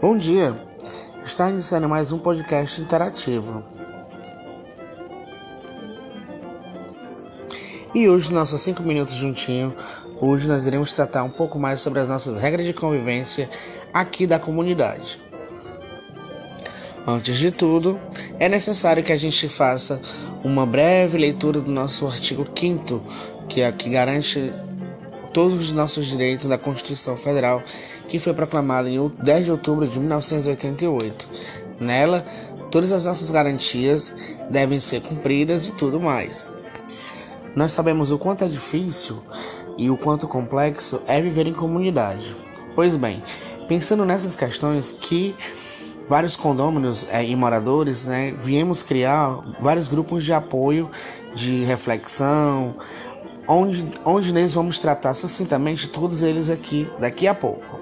Bom dia! Está iniciando mais um podcast interativo. E hoje, nossos 5 minutos juntinho, hoje nós iremos tratar um pouco mais sobre as nossas regras de convivência aqui da comunidade. Antes de tudo, é necessário que a gente faça uma breve leitura do nosso artigo 5 que é que garante todos os nossos direitos da Constituição Federal, que foi proclamada em 10 de outubro de 1988. Nela, todas as nossas garantias devem ser cumpridas e tudo mais. Nós sabemos o quanto é difícil e o quanto complexo é viver em comunidade. Pois bem, pensando nessas questões que vários condôminos é, e moradores, né, viemos criar vários grupos de apoio, de reflexão, onde, onde nós vamos tratar sucintamente todos eles aqui daqui a pouco.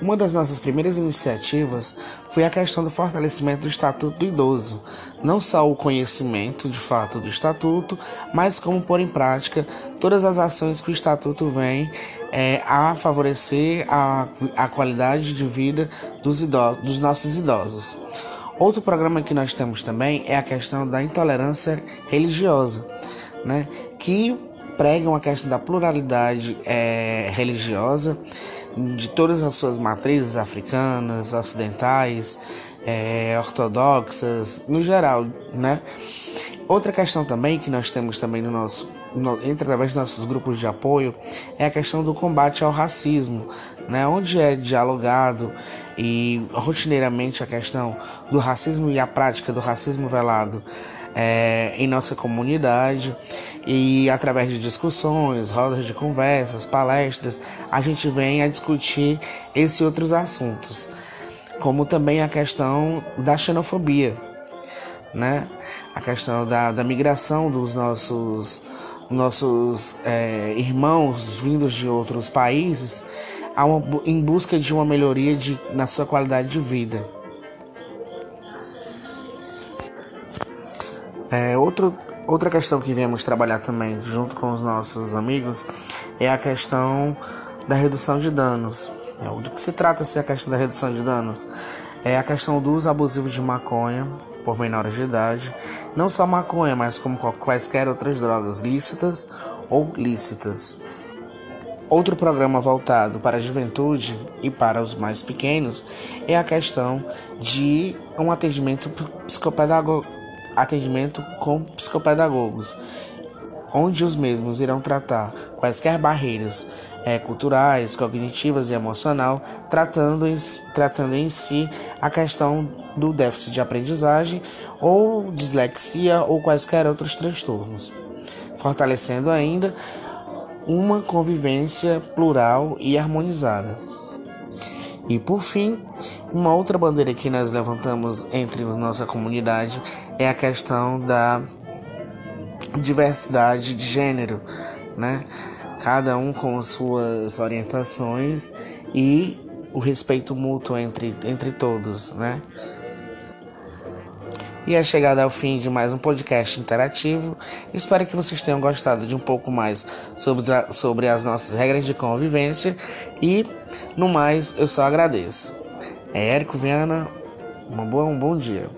Uma das nossas primeiras iniciativas foi a questão do fortalecimento do Estatuto do Idoso, não só o conhecimento de fato do Estatuto, mas como pôr em prática todas as ações que o Estatuto vem é, a favorecer a, a qualidade de vida dos, idosos, dos nossos idosos. Outro programa que nós temos também é a questão da intolerância religiosa né, que pregam a questão da pluralidade é, religiosa de todas as suas matrizes africanas, ocidentais, é, ortodoxas, no geral, né? Outra questão também que nós temos também no nosso, no, entre através dos nossos grupos de apoio é a questão do combate ao racismo, né? Onde é dialogado e rotineiramente a questão do racismo e a prática do racismo velado é, em nossa comunidade e através de discussões, rodas de conversas, palestras, a gente vem a discutir esses outros assuntos, como também a questão da xenofobia, né? A questão da, da migração dos nossos nossos é, irmãos vindos de outros países uma, em busca de uma melhoria de, na sua qualidade de vida. É, outro, outra questão que viemos trabalhar também junto com os nossos amigos é a questão da redução de danos. É, do que se trata se a questão da redução de danos? É a questão do uso abusivo de maconha por menores de idade, não só maconha, mas como quaisquer outras drogas lícitas ou lícitas. Outro programa voltado para a juventude e para os mais pequenos é a questão de um atendimento psicopedagógico atendimento com psicopedagogos, onde os mesmos irão tratar quaisquer barreiras é, culturais, cognitivas e emocional, tratando em, tratando em si a questão do déficit de aprendizagem ou dislexia ou quaisquer outros transtornos, fortalecendo ainda uma convivência plural e harmonizada. E por fim, uma outra bandeira que nós levantamos entre nossa comunidade é a questão da diversidade de gênero, né? Cada um com suas orientações e o respeito mútuo entre, entre todos, né? E é chegada ao fim de mais um podcast interativo. Espero que vocês tenham gostado de um pouco mais sobre, sobre as nossas regras de convivência. E, no mais, eu só agradeço. É Érico Viana, uma boa, um bom dia.